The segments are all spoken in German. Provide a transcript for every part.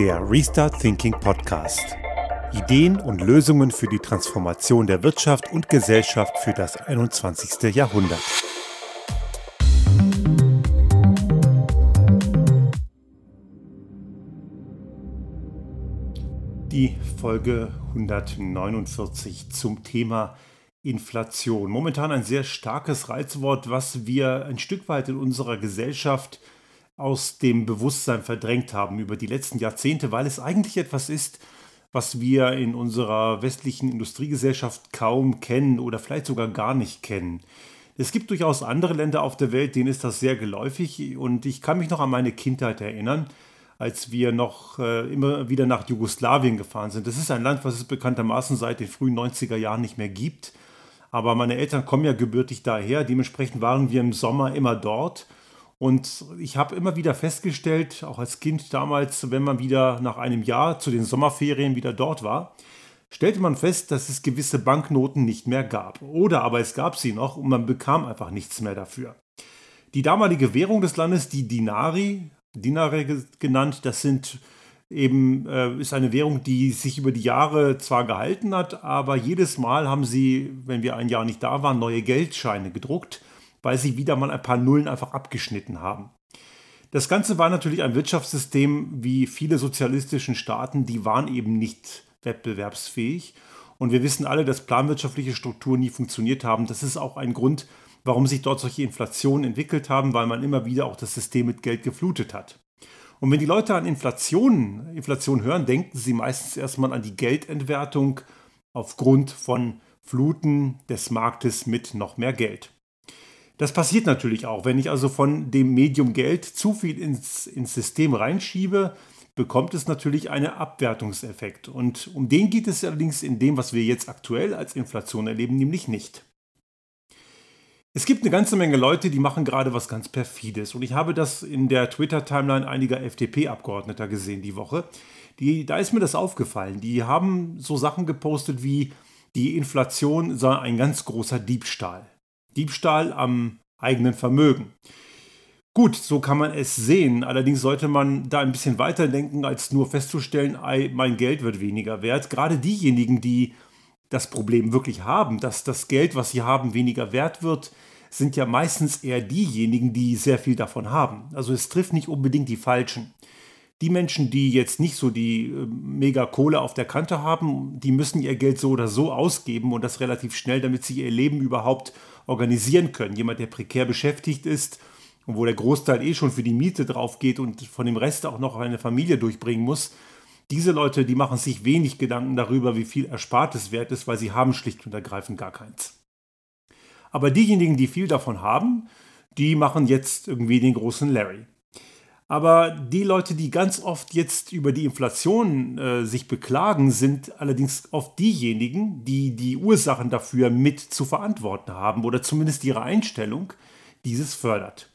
Der Restart Thinking Podcast. Ideen und Lösungen für die Transformation der Wirtschaft und Gesellschaft für das 21. Jahrhundert. Die Folge 149 zum Thema Inflation. Momentan ein sehr starkes Reizwort, was wir ein Stück weit in unserer Gesellschaft aus dem Bewusstsein verdrängt haben über die letzten Jahrzehnte, weil es eigentlich etwas ist, was wir in unserer westlichen Industriegesellschaft kaum kennen oder vielleicht sogar gar nicht kennen. Es gibt durchaus andere Länder auf der Welt, denen ist das sehr geläufig und ich kann mich noch an meine Kindheit erinnern, als wir noch äh, immer wieder nach Jugoslawien gefahren sind. Das ist ein Land, was es bekanntermaßen seit den frühen 90er Jahren nicht mehr gibt. Aber meine Eltern kommen ja gebürtig daher, dementsprechend waren wir im Sommer immer dort und ich habe immer wieder festgestellt, auch als Kind damals, wenn man wieder nach einem Jahr zu den Sommerferien wieder dort war, stellte man fest, dass es gewisse Banknoten nicht mehr gab. Oder aber es gab sie noch und man bekam einfach nichts mehr dafür. Die damalige Währung des Landes, die Dinari, Dinare genannt, das sind eben äh, ist eine Währung, die sich über die Jahre zwar gehalten hat, aber jedes Mal haben sie, wenn wir ein Jahr nicht da waren, neue Geldscheine gedruckt weil sie wieder mal ein paar Nullen einfach abgeschnitten haben. Das Ganze war natürlich ein Wirtschaftssystem wie viele sozialistischen Staaten, die waren eben nicht wettbewerbsfähig. Und wir wissen alle, dass planwirtschaftliche Strukturen nie funktioniert haben. Das ist auch ein Grund, warum sich dort solche Inflationen entwickelt haben, weil man immer wieder auch das System mit Geld geflutet hat. Und wenn die Leute an Inflation, Inflation hören, denken sie meistens erstmal an die Geldentwertung aufgrund von Fluten des Marktes mit noch mehr Geld. Das passiert natürlich auch. Wenn ich also von dem Medium Geld zu viel ins, ins System reinschiebe, bekommt es natürlich einen Abwertungseffekt. Und um den geht es allerdings in dem, was wir jetzt aktuell als Inflation erleben, nämlich nicht. Es gibt eine ganze Menge Leute, die machen gerade was ganz perfides. Und ich habe das in der Twitter-Timeline einiger FDP-Abgeordneter gesehen die Woche. Die, da ist mir das aufgefallen. Die haben so Sachen gepostet wie, die Inflation sei ein ganz großer Diebstahl. Diebstahl am eigenen Vermögen. Gut, so kann man es sehen. Allerdings sollte man da ein bisschen weiter denken, als nur festzustellen, mein Geld wird weniger wert. Gerade diejenigen, die das Problem wirklich haben, dass das Geld, was sie haben, weniger wert wird, sind ja meistens eher diejenigen, die sehr viel davon haben. Also es trifft nicht unbedingt die Falschen. Die Menschen, die jetzt nicht so die äh, mega Kohle auf der Kante haben, die müssen ihr Geld so oder so ausgeben und das relativ schnell, damit sie ihr Leben überhaupt organisieren können. Jemand, der prekär beschäftigt ist und wo der Großteil eh schon für die Miete drauf geht und von dem Rest auch noch eine Familie durchbringen muss, diese Leute, die machen sich wenig Gedanken darüber, wie viel Erspartes wert ist, weil sie haben schlicht und ergreifend gar keins. Aber diejenigen, die viel davon haben, die machen jetzt irgendwie den großen Larry. Aber die Leute, die ganz oft jetzt über die Inflation äh, sich beklagen, sind allerdings oft diejenigen, die die Ursachen dafür mit zu verantworten haben oder zumindest ihre Einstellung dieses fördert.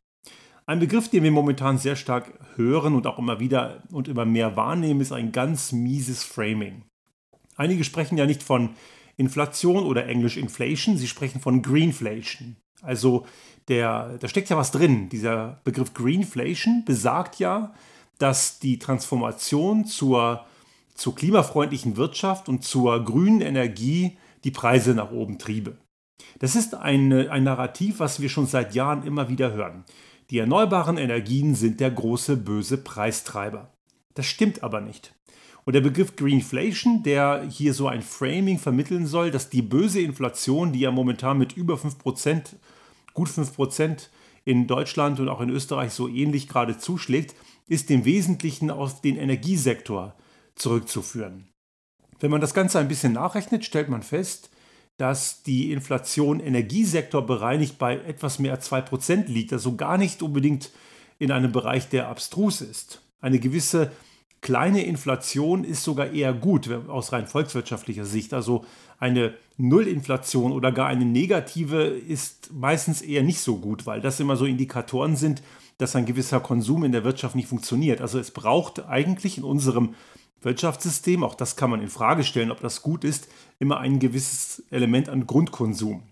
Ein Begriff, den wir momentan sehr stark hören und auch immer wieder und immer mehr wahrnehmen, ist ein ganz mieses Framing. Einige sprechen ja nicht von Inflation oder Englisch Inflation, sie sprechen von Greenflation. Also der, da steckt ja was drin. Dieser Begriff Greenflation besagt ja, dass die Transformation zur, zur klimafreundlichen Wirtschaft und zur grünen Energie die Preise nach oben triebe. Das ist ein, ein Narrativ, was wir schon seit Jahren immer wieder hören. Die erneuerbaren Energien sind der große böse Preistreiber. Das stimmt aber nicht. Und der Begriff Greenflation, der hier so ein Framing vermitteln soll, dass die böse Inflation, die ja momentan mit über 5% gut 5% in Deutschland und auch in Österreich so ähnlich gerade zuschlägt, ist im Wesentlichen auf den Energiesektor zurückzuführen. Wenn man das Ganze ein bisschen nachrechnet, stellt man fest, dass die Inflation Energiesektor bereinigt bei etwas mehr als 2% liegt, also gar nicht unbedingt in einem Bereich, der abstrus ist. Eine gewisse kleine Inflation ist sogar eher gut aus rein volkswirtschaftlicher Sicht. Also eine Nullinflation oder gar eine negative ist meistens eher nicht so gut, weil das immer so Indikatoren sind, dass ein gewisser Konsum in der Wirtschaft nicht funktioniert. Also es braucht eigentlich in unserem Wirtschaftssystem, auch das kann man in Frage stellen, ob das gut ist, immer ein gewisses Element an Grundkonsum.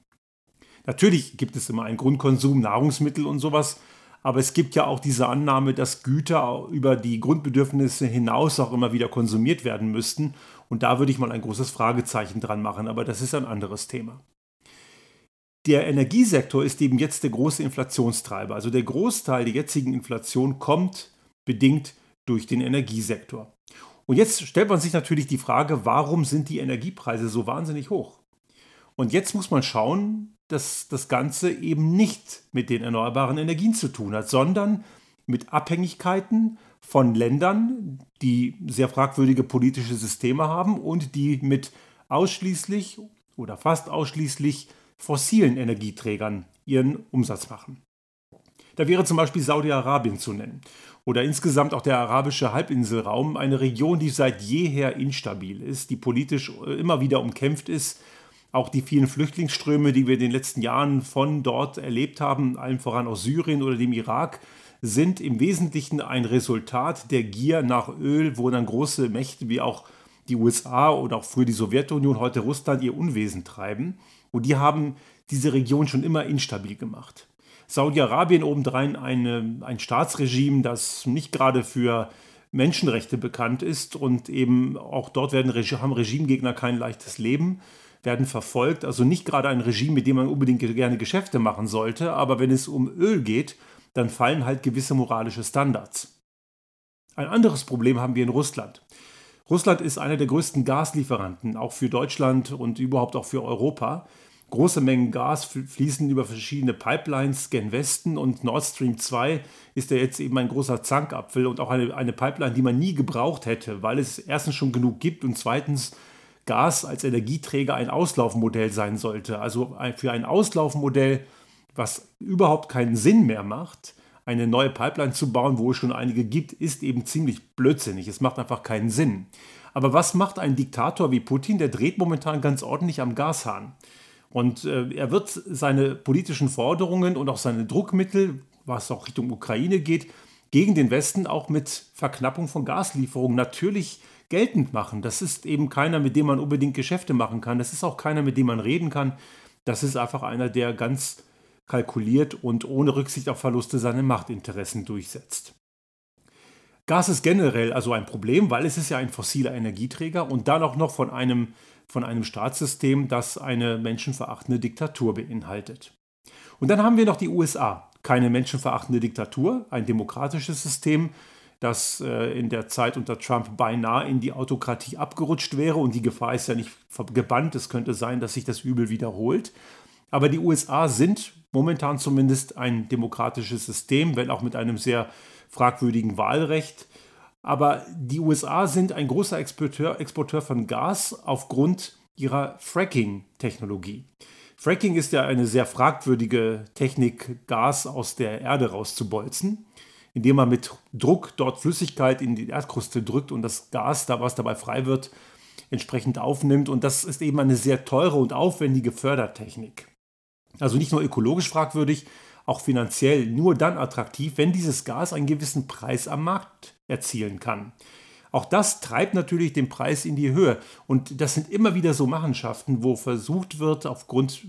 Natürlich gibt es immer einen Grundkonsum, Nahrungsmittel und sowas, Aber es gibt ja auch diese Annahme, dass Güter über die Grundbedürfnisse hinaus auch immer wieder konsumiert werden müssten. Und da würde ich mal ein großes Fragezeichen dran machen, aber das ist ein anderes Thema. Der Energiesektor ist eben jetzt der große Inflationstreiber. Also der Großteil der jetzigen Inflation kommt bedingt durch den Energiesektor. Und jetzt stellt man sich natürlich die Frage, warum sind die Energiepreise so wahnsinnig hoch? Und jetzt muss man schauen, dass das Ganze eben nicht mit den erneuerbaren Energien zu tun hat, sondern mit Abhängigkeiten von Ländern, die sehr fragwürdige politische Systeme haben und die mit ausschließlich oder fast ausschließlich fossilen Energieträgern ihren Umsatz machen. Da wäre zum Beispiel Saudi-Arabien zu nennen oder insgesamt auch der arabische Halbinselraum, eine Region, die seit jeher instabil ist, die politisch immer wieder umkämpft ist auch die vielen Flüchtlingsströme, die wir in den letzten Jahren von dort erlebt haben, allen voran aus Syrien oder dem Irak, sind im Wesentlichen ein Resultat der Gier nach Öl, wo dann große Mächte wie auch die USA oder auch früher die Sowjetunion, heute Russland ihr Unwesen treiben. Und die haben diese Region schon immer instabil gemacht. Saudi-Arabien obendrein eine, ein Staatsregime, das nicht gerade für Menschenrechte bekannt ist und eben auch dort werden, haben Regimegegner kein leichtes Leben werden verfolgt. Also nicht gerade ein Regime, mit dem man unbedingt gerne Geschäfte machen sollte, aber wenn es um Öl geht, dann fallen halt gewisse moralische Standards. Ein anderes Problem haben wir in Russland. Russland ist einer der größten Gaslieferanten, auch für Deutschland und überhaupt auch für Europa. Große Mengen Gas fließen über verschiedene Pipelines gen Westen und Nord Stream 2 ist ja jetzt eben ein großer Zankapfel und auch eine, eine Pipeline, die man nie gebraucht hätte, weil es erstens schon genug gibt und zweitens Gas als Energieträger ein Auslaufmodell sein sollte. Also für ein Auslaufmodell, was überhaupt keinen Sinn mehr macht, eine neue Pipeline zu bauen, wo es schon einige gibt, ist eben ziemlich blödsinnig. Es macht einfach keinen Sinn. Aber was macht ein Diktator wie Putin? Der dreht momentan ganz ordentlich am Gashahn. Und äh, er wird seine politischen Forderungen und auch seine Druckmittel, was auch Richtung Ukraine geht, gegen den Westen auch mit Verknappung von Gaslieferungen natürlich geltend machen. Das ist eben keiner, mit dem man unbedingt Geschäfte machen kann. Das ist auch keiner, mit dem man reden kann. Das ist einfach einer, der ganz kalkuliert und ohne Rücksicht auf Verluste seine Machtinteressen durchsetzt. Gas ist generell also ein Problem, weil es ist ja ein fossiler Energieträger und dann auch noch von einem, von einem Staatssystem, das eine menschenverachtende Diktatur beinhaltet. Und dann haben wir noch die USA. Keine menschenverachtende Diktatur, ein demokratisches System, das äh, in der Zeit unter Trump beinahe in die Autokratie abgerutscht wäre. Und die Gefahr ist ja nicht gebannt. Es könnte sein, dass sich das Übel wiederholt. Aber die USA sind momentan zumindest ein demokratisches System, wenn auch mit einem sehr fragwürdigen Wahlrecht. Aber die USA sind ein großer Exporteur, Exporteur von Gas aufgrund ihrer Fracking-Technologie. Fracking ist ja eine sehr fragwürdige Technik, Gas aus der Erde rauszubolzen indem man mit Druck dort Flüssigkeit in die Erdkruste drückt und das Gas, da was dabei frei wird, entsprechend aufnimmt. Und das ist eben eine sehr teure und aufwendige Fördertechnik. Also nicht nur ökologisch fragwürdig, auch finanziell nur dann attraktiv, wenn dieses Gas einen gewissen Preis am Markt erzielen kann. Auch das treibt natürlich den Preis in die Höhe. Und das sind immer wieder so Machenschaften, wo versucht wird, aufgrund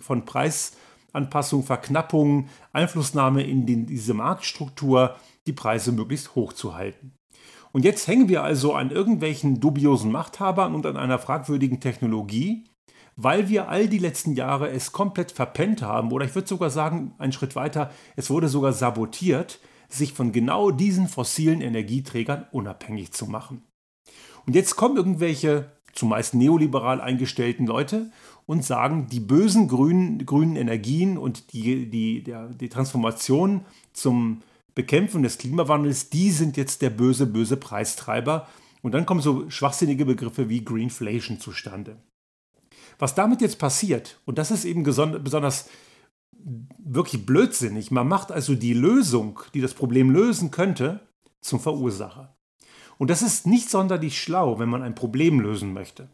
von Preis Anpassung, Verknappung, Einflussnahme in den, diese Marktstruktur, die Preise möglichst hoch zu halten. Und jetzt hängen wir also an irgendwelchen dubiosen Machthabern und an einer fragwürdigen Technologie, weil wir all die letzten Jahre es komplett verpennt haben, oder ich würde sogar sagen, einen Schritt weiter, es wurde sogar sabotiert, sich von genau diesen fossilen Energieträgern unabhängig zu machen. Und jetzt kommen irgendwelche zumeist neoliberal eingestellten Leute und sagen, die bösen grünen, grünen Energien und die, die, der, die Transformation zum Bekämpfen des Klimawandels, die sind jetzt der böse, böse Preistreiber. Und dann kommen so schwachsinnige Begriffe wie Greenflation zustande. Was damit jetzt passiert, und das ist eben besonders wirklich blödsinnig, man macht also die Lösung, die das Problem lösen könnte, zum Verursacher. Und das ist nicht sonderlich schlau, wenn man ein Problem lösen möchte.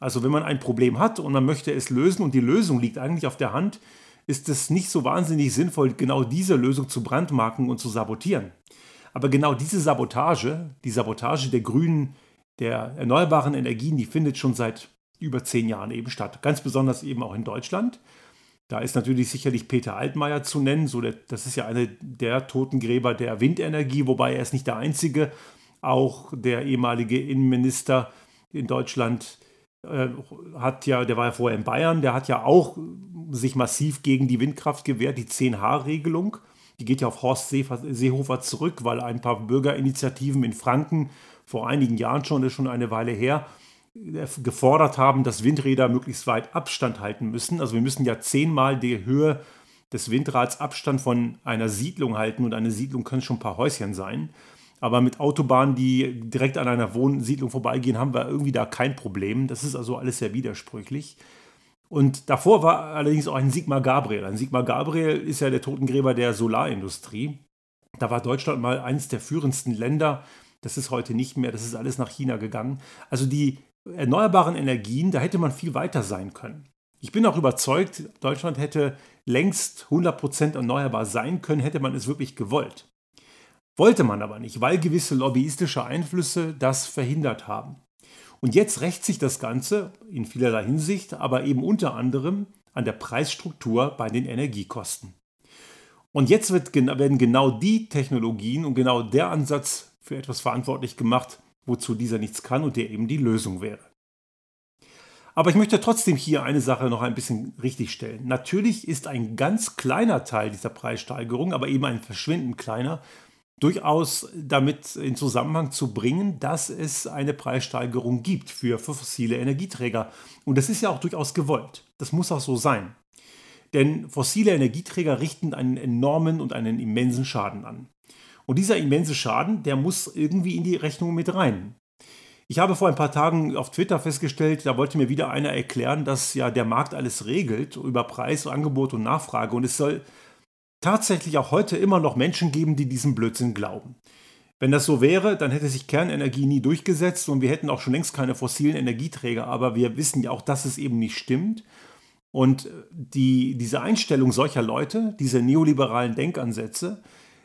Also wenn man ein Problem hat und man möchte es lösen und die Lösung liegt eigentlich auf der Hand, ist es nicht so wahnsinnig sinnvoll, genau diese Lösung zu brandmarken und zu sabotieren. Aber genau diese Sabotage, die Sabotage der grünen, der erneuerbaren Energien, die findet schon seit über zehn Jahren eben statt. Ganz besonders eben auch in Deutschland. Da ist natürlich sicherlich Peter Altmaier zu nennen. So der, das ist ja einer der Totengräber der Windenergie, wobei er ist nicht der einzige. Auch der ehemalige Innenminister in Deutschland hat ja, der war ja vorher in Bayern, der hat ja auch sich massiv gegen die Windkraft gewehrt, die 10H-Regelung. Die geht ja auf Horst Seehofer zurück, weil ein paar Bürgerinitiativen in Franken vor einigen Jahren schon, das ist schon eine Weile her, äh, gefordert haben, dass Windräder möglichst weit Abstand halten müssen. Also wir müssen ja zehnmal die Höhe des Windrads Abstand von einer Siedlung halten und eine Siedlung können schon ein paar Häuschen sein. Aber mit Autobahnen, die direkt an einer Wohnsiedlung vorbeigehen, haben wir irgendwie da kein Problem. Das ist also alles sehr widersprüchlich. Und davor war allerdings auch ein Sigmar Gabriel. Ein Sigmar Gabriel ist ja der Totengräber der Solarindustrie. Da war Deutschland mal eines der führendsten Länder. Das ist heute nicht mehr. Das ist alles nach China gegangen. Also die erneuerbaren Energien, da hätte man viel weiter sein können. Ich bin auch überzeugt, Deutschland hätte längst 100% erneuerbar sein können, hätte man es wirklich gewollt. Wollte man aber nicht, weil gewisse lobbyistische Einflüsse das verhindert haben. Und jetzt rächt sich das Ganze in vielerlei Hinsicht, aber eben unter anderem an der Preisstruktur bei den Energiekosten. Und jetzt wird, werden genau die Technologien und genau der Ansatz für etwas verantwortlich gemacht, wozu dieser nichts kann und der eben die Lösung wäre. Aber ich möchte trotzdem hier eine Sache noch ein bisschen richtigstellen. Natürlich ist ein ganz kleiner Teil dieser Preissteigerung, aber eben ein verschwindend kleiner, durchaus damit in Zusammenhang zu bringen, dass es eine Preissteigerung gibt für, fossile Energieträger. Und das ist ja auch durchaus gewollt. Das muss auch so sein. Denn fossile Energieträger richten einen enormen und einen immensen Schaden an. Und dieser immense Schaden, der muss irgendwie in die Rechnung mit rein. Ich habe vor ein paar Tagen auf Twitter festgestellt, da wollte mir wieder einer erklären, dass ja der Markt alles regelt über Preis, Angebot und Nachfrage. Und es soll tatsächlich auch heute immer noch Menschen geben, die diesem Blödsinn glauben. Wenn das so wäre, dann hätte sich Kernenergie nie durchgesetzt und wir hätten auch schon längst keine fossilen Energieträger. Aber wir wissen ja auch, dass es eben nicht stimmt. Und die, diese Einstellung solcher Leute, diese neoliberalen Denkansätze,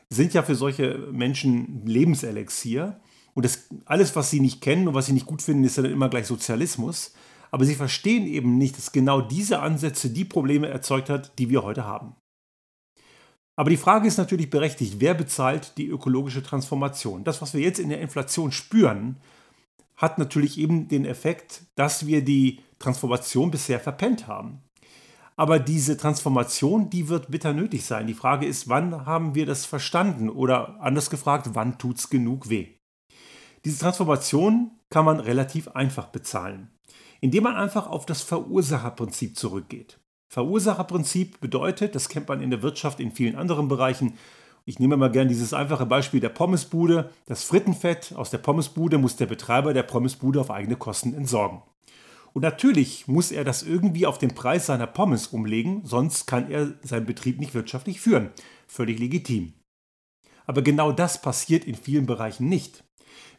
sind ja für solche Menschen Lebenselixier. Und das, alles, was sie nicht kennen und was sie nicht gut finden, ist dann immer gleich Sozialismus. Aber sie verstehen eben nicht, dass genau diese Ansätze die Probleme erzeugt hat, die wir heute haben. Aber die Frage ist natürlich berechtigt, wer bezahlt die ökologische Transformation? Das, was wir jetzt in der Inflation spüren, hat natürlich eben den Effekt, dass wir die Transformation bisher verpennt haben. Aber diese Transformation, die wird bitter nötig sein. Die Frage ist, wann haben wir das verstanden? Oder anders gefragt, wann tut es genug weh? Diese Transformation kann man relativ einfach bezahlen, indem man einfach auf das Verursacherprinzip zurückgeht. Verursacherprinzip bedeutet, das kennt man in der Wirtschaft in vielen anderen Bereichen. Ich nehme mal gerne dieses einfache Beispiel der Pommesbude. Das Frittenfett aus der Pommesbude muss der Betreiber der Pommesbude auf eigene Kosten entsorgen. Und natürlich muss er das irgendwie auf den Preis seiner Pommes umlegen, sonst kann er seinen Betrieb nicht wirtschaftlich führen. Völlig legitim. Aber genau das passiert in vielen Bereichen nicht.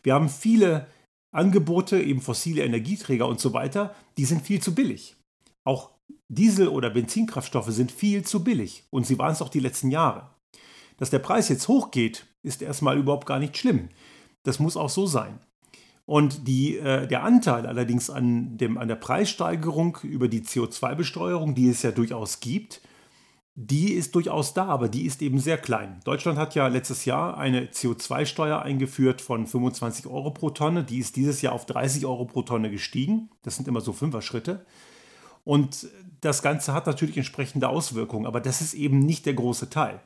Wir haben viele Angebote, eben fossile Energieträger und so weiter, die sind viel zu billig. Auch Diesel- oder Benzinkraftstoffe sind viel zu billig und sie waren es auch die letzten Jahre. Dass der Preis jetzt hochgeht, ist erstmal überhaupt gar nicht schlimm. Das muss auch so sein. Und die, äh, der Anteil allerdings an, dem, an der Preissteigerung über die CO2-Besteuerung, die es ja durchaus gibt, die ist durchaus da, aber die ist eben sehr klein. Deutschland hat ja letztes Jahr eine CO2-Steuer eingeführt von 25 Euro pro Tonne. Die ist dieses Jahr auf 30 Euro pro Tonne gestiegen. Das sind immer so Fünfer-Schritte. Und das Ganze hat natürlich entsprechende Auswirkungen, aber das ist eben nicht der große Teil.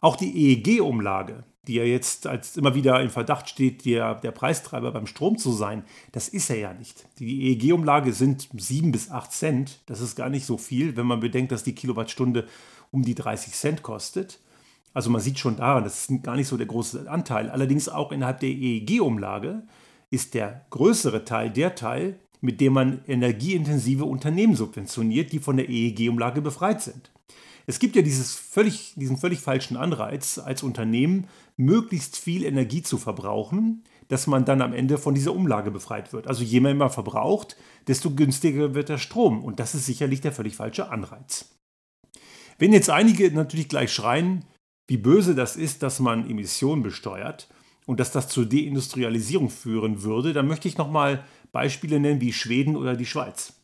Auch die EEG-Umlage, die ja jetzt als immer wieder im Verdacht steht, der, der Preistreiber beim Strom zu sein, das ist er ja nicht. Die EEG-Umlage sind 7 bis 8 Cent. Das ist gar nicht so viel, wenn man bedenkt, dass die Kilowattstunde um die 30 Cent kostet. Also man sieht schon daran, das ist gar nicht so der große Anteil. Allerdings auch innerhalb der EEG-Umlage ist der größere Teil der Teil, mit dem man energieintensive Unternehmen subventioniert, die von der EEG-Umlage befreit sind. Es gibt ja dieses völlig, diesen völlig falschen Anreiz, als Unternehmen möglichst viel Energie zu verbrauchen, dass man dann am Ende von dieser Umlage befreit wird. Also je mehr man verbraucht, desto günstiger wird der Strom. Und das ist sicherlich der völlig falsche Anreiz. Wenn jetzt einige natürlich gleich schreien, wie böse das ist, dass man Emissionen besteuert und dass das zur Deindustrialisierung führen würde, dann möchte ich nochmal Beispiele nennen wie Schweden oder die Schweiz.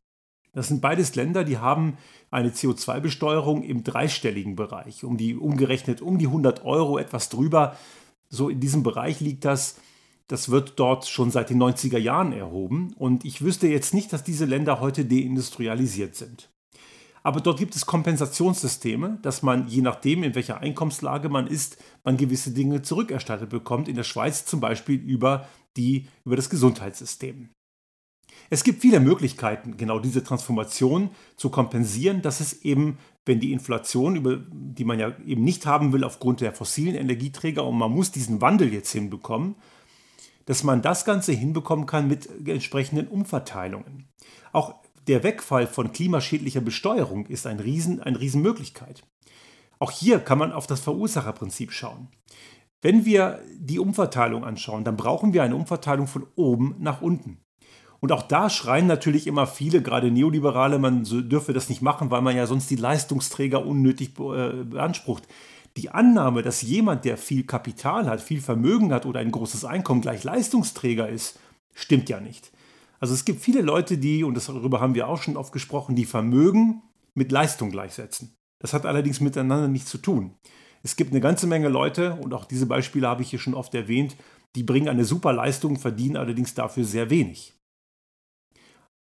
Das sind beides Länder, die haben eine CO2-Besteuerung im dreistelligen Bereich, um die umgerechnet um die 100 Euro etwas drüber. So in diesem Bereich liegt das. Das wird dort schon seit den 90er Jahren erhoben und ich wüsste jetzt nicht, dass diese Länder heute deindustrialisiert sind. Aber dort gibt es Kompensationssysteme, dass man je nachdem, in welcher Einkommenslage man ist, man gewisse Dinge zurückerstattet bekommt. In der Schweiz zum Beispiel über, die, über das Gesundheitssystem. Es gibt viele Möglichkeiten, genau diese Transformation zu kompensieren, dass es eben, wenn die Inflation, über, die man ja eben nicht haben will aufgrund der fossilen Energieträger und man muss diesen Wandel jetzt hinbekommen, dass man das Ganze hinbekommen kann mit entsprechenden Umverteilungen. Auch der Wegfall von klimaschädlicher Besteuerung ist ein Riesen, eine Riesenmöglichkeit. Auch hier kann man auf das Verursacherprinzip schauen. Wenn wir die Umverteilung anschauen, dann brauchen wir eine Umverteilung von oben nach unten. Und auch da schreien natürlich immer viele, gerade Neoliberale, man dürfe das nicht machen, weil man ja sonst die Leistungsträger unnötig äh, beansprucht. Die Annahme, dass jemand, der viel Kapital hat, viel Vermögen hat oder ein großes Einkommen gleich Leistungsträger ist, stimmt ja nicht. Also es gibt viele Leute, die, und darüber haben wir auch schon oft gesprochen, die Vermögen mit Leistung gleichsetzen. Das hat allerdings miteinander nichts zu tun. Es gibt eine ganze Menge Leute, und auch diese Beispiele habe ich hier schon oft erwähnt, die bringen eine super Leistung, verdienen allerdings dafür sehr wenig.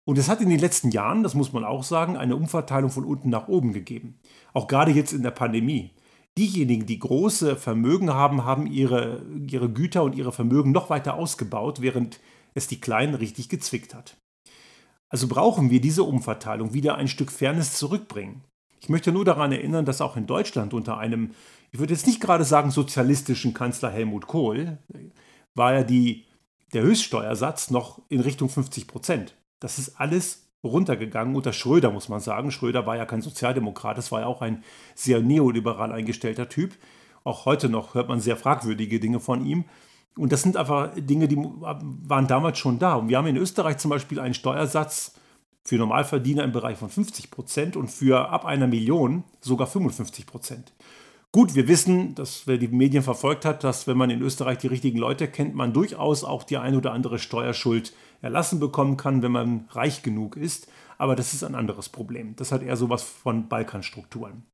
Und es hat in den letzten Jahren, das muss man auch sagen, eine Umverteilung von unten nach oben gegeben. Auch gerade jetzt in der Pandemie. Diejenigen, die große Vermögen haben, haben ihre, ihre Güter und ihre Vermögen noch weiter ausgebaut, während es die Kleinen richtig gezwickt hat. Also brauchen wir diese Umverteilung wieder ein Stück Fairness zurückbringen. Ich möchte nur daran erinnern, dass auch in Deutschland unter einem, ich würde jetzt nicht gerade sagen sozialistischen Kanzler Helmut Kohl, war ja die, der Höchststeuersatz noch in Richtung 50 Prozent. Das ist alles runtergegangen unter Schröder, muss man sagen. Schröder war ja kein Sozialdemokrat, das war ja auch ein sehr neoliberal eingestellter Typ. Auch heute noch hört man sehr fragwürdige Dinge von ihm. Und das sind einfach Dinge, die waren damals schon da. Und wir haben in Österreich zum Beispiel einen Steuersatz für Normalverdiener im Bereich von 50 Prozent und für ab einer Million sogar 55 Prozent. Gut, wir wissen, dass wer die Medien verfolgt hat, dass wenn man in Österreich die richtigen Leute kennt, man durchaus auch die ein oder andere Steuerschuld erlassen bekommen kann, wenn man reich genug ist. Aber das ist ein anderes Problem. Das hat eher sowas von Balkanstrukturen.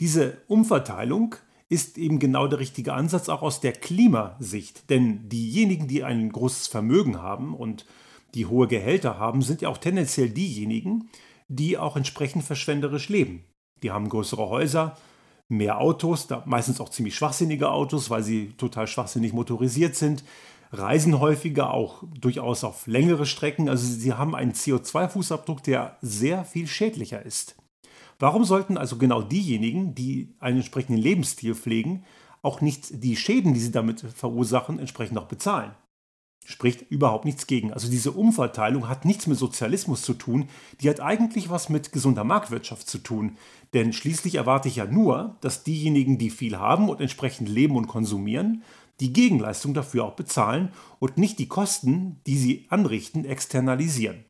Diese Umverteilung ist eben genau der richtige Ansatz, auch aus der Klimasicht. Denn diejenigen, die ein großes Vermögen haben und die hohe Gehälter haben, sind ja auch tendenziell diejenigen, die auch entsprechend verschwenderisch leben. Die haben größere Häuser, mehr Autos, meistens auch ziemlich schwachsinnige Autos, weil sie total schwachsinnig motorisiert sind, reisen häufiger auch durchaus auf längere Strecken. Also sie haben einen CO2-Fußabdruck, der sehr viel schädlicher ist. Warum sollten also genau diejenigen, die einen entsprechenden Lebensstil pflegen, auch nicht die Schäden, die sie damit verursachen, entsprechend auch bezahlen? Spricht überhaupt nichts gegen. Also diese Umverteilung hat nichts mit Sozialismus zu tun, die hat eigentlich was mit gesunder Marktwirtschaft zu tun. Denn schließlich erwarte ich ja nur, dass diejenigen, die viel haben und entsprechend leben und konsumieren, die Gegenleistung dafür auch bezahlen und nicht die Kosten, die sie anrichten, externalisieren.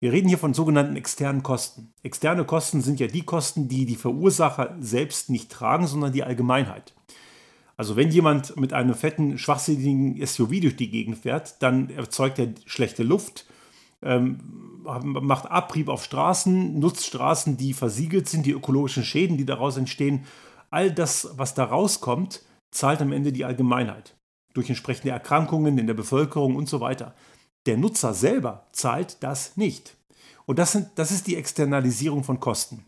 Wir reden hier von sogenannten externen Kosten. Externe Kosten sind ja die Kosten, die die Verursacher selbst nicht tragen, sondern die Allgemeinheit. Also wenn jemand mit einem fetten, schwachsinnigen SUV durch die Gegend fährt, dann erzeugt er schlechte Luft, ähm, macht Abrieb auf Straßen, nutzt Straßen, die versiegelt sind, die ökologischen Schäden, die daraus entstehen. All das, was da rauskommt, zahlt am Ende die Allgemeinheit. Durch entsprechende Erkrankungen in der Bevölkerung und so weiter. Der Nutzer selber zahlt das nicht. Und das, sind, das ist die Externalisierung von Kosten.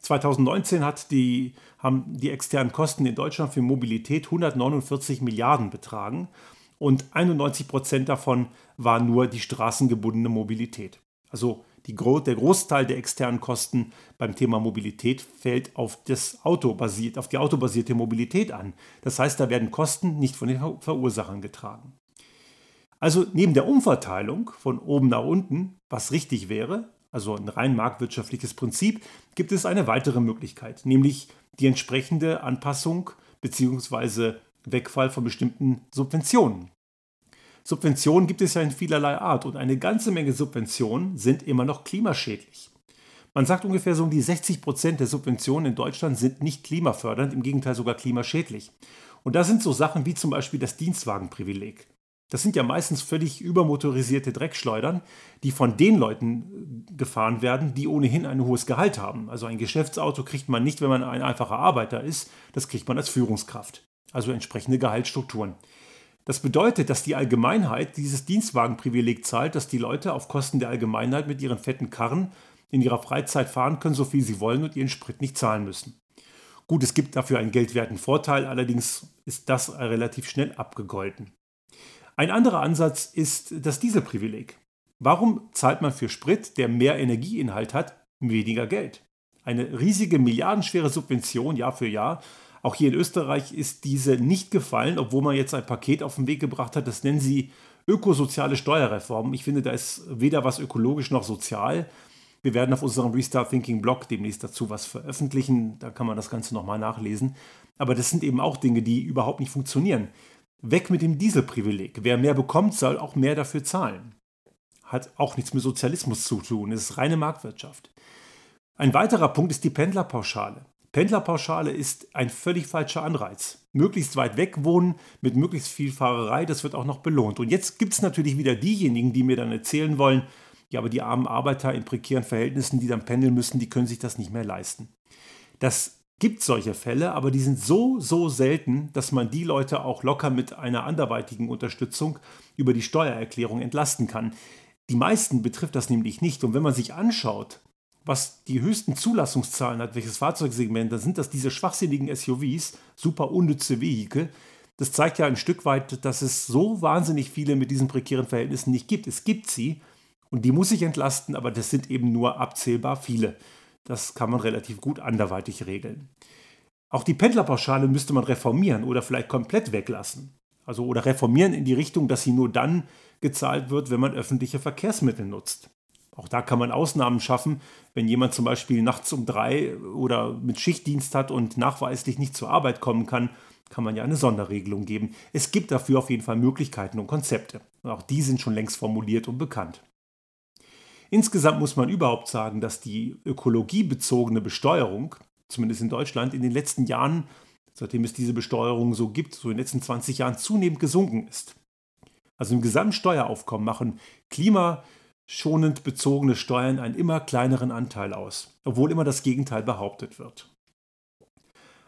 2019 hat die, haben die externen Kosten in Deutschland für Mobilität 149 Milliarden betragen und 91 Prozent davon war nur die straßengebundene Mobilität. Also die, der Großteil der externen Kosten beim Thema Mobilität fällt auf, das Auto basiert, auf die autobasierte Mobilität an. Das heißt, da werden Kosten nicht von den Verursachern getragen. Also neben der Umverteilung von oben nach unten, was richtig wäre, also ein rein marktwirtschaftliches Prinzip, gibt es eine weitere Möglichkeit, nämlich die entsprechende Anpassung bzw. Wegfall von bestimmten Subventionen. Subventionen gibt es ja in vielerlei Art und eine ganze Menge Subventionen sind immer noch klimaschädlich. Man sagt ungefähr so um die 60 Prozent der Subventionen in Deutschland sind nicht klimafördernd, im Gegenteil sogar klimaschädlich. Und da sind so Sachen wie zum Beispiel das Dienstwagenprivileg. Das sind ja meistens völlig übermotorisierte Dreckschleudern, die von den Leuten gefahren werden, die ohnehin ein hohes Gehalt haben. Also ein Geschäftsauto kriegt man nicht, wenn man ein einfacher Arbeiter ist, das kriegt man als Führungskraft. Also entsprechende Gehaltsstrukturen. Das bedeutet, dass die Allgemeinheit dieses Dienstwagenprivileg zahlt, dass die Leute auf Kosten der Allgemeinheit mit ihren fetten Karren in ihrer Freizeit fahren können, so viel sie wollen und ihren Sprit nicht zahlen müssen. Gut, es gibt dafür einen geldwerten Vorteil, allerdings ist das relativ schnell abgegolten. Ein anderer Ansatz ist das Dieselprivileg. Warum zahlt man für Sprit, der mehr Energieinhalt hat, weniger Geld? Eine riesige milliardenschwere Subvention Jahr für Jahr. Auch hier in Österreich ist diese nicht gefallen, obwohl man jetzt ein Paket auf den Weg gebracht hat. Das nennen sie ökosoziale Steuerreform. Ich finde, da ist weder was ökologisch noch sozial. Wir werden auf unserem Restart Thinking Blog demnächst dazu was veröffentlichen. Da kann man das Ganze nochmal nachlesen. Aber das sind eben auch Dinge, die überhaupt nicht funktionieren. Weg mit dem Dieselprivileg. Wer mehr bekommt, soll auch mehr dafür zahlen. Hat auch nichts mit Sozialismus zu tun. Es ist reine Marktwirtschaft. Ein weiterer Punkt ist die Pendlerpauschale. Pendlerpauschale ist ein völlig falscher Anreiz. Möglichst weit weg wohnen mit möglichst viel Fahrerei, das wird auch noch belohnt. Und jetzt gibt es natürlich wieder diejenigen, die mir dann erzählen wollen, ja, aber die armen Arbeiter in prekären Verhältnissen, die dann pendeln müssen, die können sich das nicht mehr leisten. Das gibt solche Fälle, aber die sind so, so selten, dass man die Leute auch locker mit einer anderweitigen Unterstützung über die Steuererklärung entlasten kann. Die meisten betrifft das nämlich nicht. Und wenn man sich anschaut, was die höchsten Zulassungszahlen hat, welches Fahrzeugsegment, dann sind das diese schwachsinnigen SUVs, super unnütze Vehikel. Das zeigt ja ein Stück weit, dass es so wahnsinnig viele mit diesen prekären Verhältnissen nicht gibt. Es gibt sie und die muss ich entlasten, aber das sind eben nur abzählbar viele. Das kann man relativ gut anderweitig regeln. Auch die Pendlerpauschale müsste man reformieren oder vielleicht komplett weglassen. Also oder reformieren in die Richtung, dass sie nur dann gezahlt wird, wenn man öffentliche Verkehrsmittel nutzt. Auch da kann man Ausnahmen schaffen, wenn jemand zum Beispiel nachts um drei oder mit Schichtdienst hat und nachweislich nicht zur Arbeit kommen kann, kann man ja eine Sonderregelung geben. Es gibt dafür auf jeden Fall Möglichkeiten und Konzepte. Und auch die sind schon längst formuliert und bekannt. Insgesamt muss man überhaupt sagen, dass die ökologiebezogene Besteuerung, zumindest in Deutschland, in den letzten Jahren, seitdem es diese Besteuerung so gibt, so in den letzten 20 Jahren zunehmend gesunken ist. Also im Gesamtsteueraufkommen machen klimaschonend bezogene Steuern einen immer kleineren Anteil aus, obwohl immer das Gegenteil behauptet wird.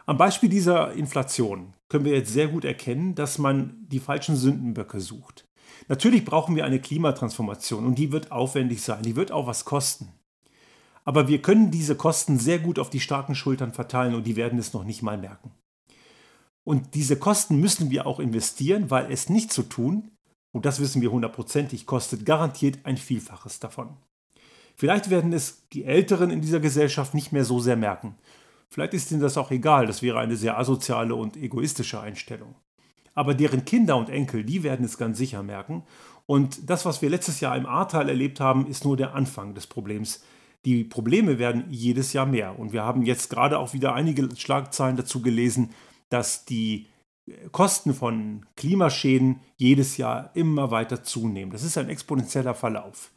Am Beispiel dieser Inflation können wir jetzt sehr gut erkennen, dass man die falschen Sündenböcke sucht. Natürlich brauchen wir eine Klimatransformation und die wird aufwendig sein, die wird auch was kosten. Aber wir können diese Kosten sehr gut auf die starken Schultern verteilen und die werden es noch nicht mal merken. Und diese Kosten müssen wir auch investieren, weil es nicht zu tun, und das wissen wir hundertprozentig, kostet garantiert ein Vielfaches davon. Vielleicht werden es die Älteren in dieser Gesellschaft nicht mehr so sehr merken. Vielleicht ist ihnen das auch egal, das wäre eine sehr asoziale und egoistische Einstellung aber deren Kinder und Enkel, die werden es ganz sicher merken. Und das, was wir letztes Jahr im Ahrtal erlebt haben, ist nur der Anfang des Problems. Die Probleme werden jedes Jahr mehr. Und wir haben jetzt gerade auch wieder einige Schlagzeilen dazu gelesen, dass die Kosten von Klimaschäden jedes Jahr immer weiter zunehmen. Das ist ein exponentieller Verlauf.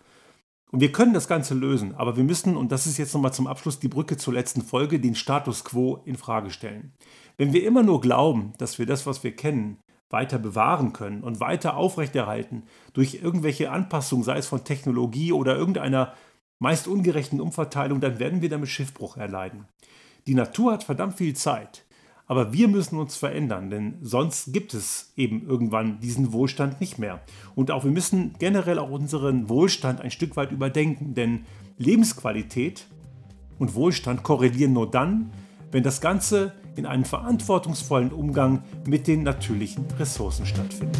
Und wir können das Ganze lösen, aber wir müssen, und das ist jetzt nochmal zum Abschluss die Brücke zur letzten Folge, den Status quo in Frage stellen. Wenn wir immer nur glauben, dass wir das, was wir kennen, weiter bewahren können und weiter aufrechterhalten durch irgendwelche Anpassungen, sei es von Technologie oder irgendeiner meist ungerechten Umverteilung, dann werden wir damit Schiffbruch erleiden. Die Natur hat verdammt viel Zeit, aber wir müssen uns verändern, denn sonst gibt es eben irgendwann diesen Wohlstand nicht mehr. Und auch wir müssen generell auch unseren Wohlstand ein Stück weit überdenken, denn Lebensqualität und Wohlstand korrelieren nur dann, wenn das Ganze in einem verantwortungsvollen Umgang mit den natürlichen Ressourcen stattfindet.